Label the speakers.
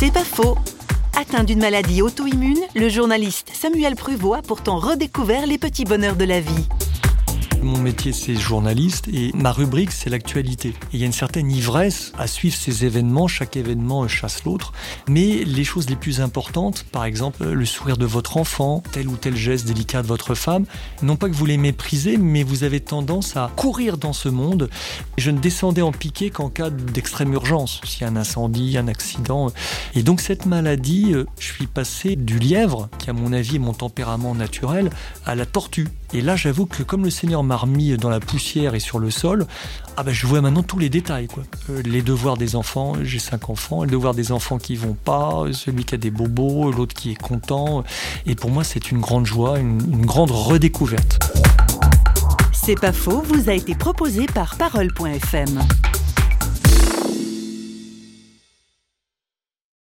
Speaker 1: C'est pas faux. Atteint d'une maladie auto-immune, le journaliste Samuel Pruvot a pourtant redécouvert les petits bonheurs de la vie.
Speaker 2: Mon métier, c'est journaliste et ma rubrique, c'est l'actualité. Il y a une certaine ivresse à suivre ces événements. Chaque événement chasse l'autre. Mais les choses les plus importantes, par exemple le sourire de votre enfant, tel ou tel geste délicat de votre femme, non pas que vous les méprisez, mais vous avez tendance à courir dans ce monde. Je ne descendais en piqué qu'en cas d'extrême urgence, s'il y a un incendie, un accident. Et donc cette maladie, euh, je suis passé du lièvre, qui à mon avis est mon tempérament naturel, à la tortue. Et là, j'avoue que comme le Seigneur m'a remis dans la poussière et sur le sol, ah ben, je vois maintenant tous les détails. Quoi. Euh, les devoirs des enfants, j'ai cinq enfants, les devoirs des enfants qui vont pas, celui qui a des bobos, l'autre qui est content. Et pour moi, c'est une grande joie, une, une grande redécouverte.
Speaker 1: C'est pas faux, vous a été proposé par Parole.fm.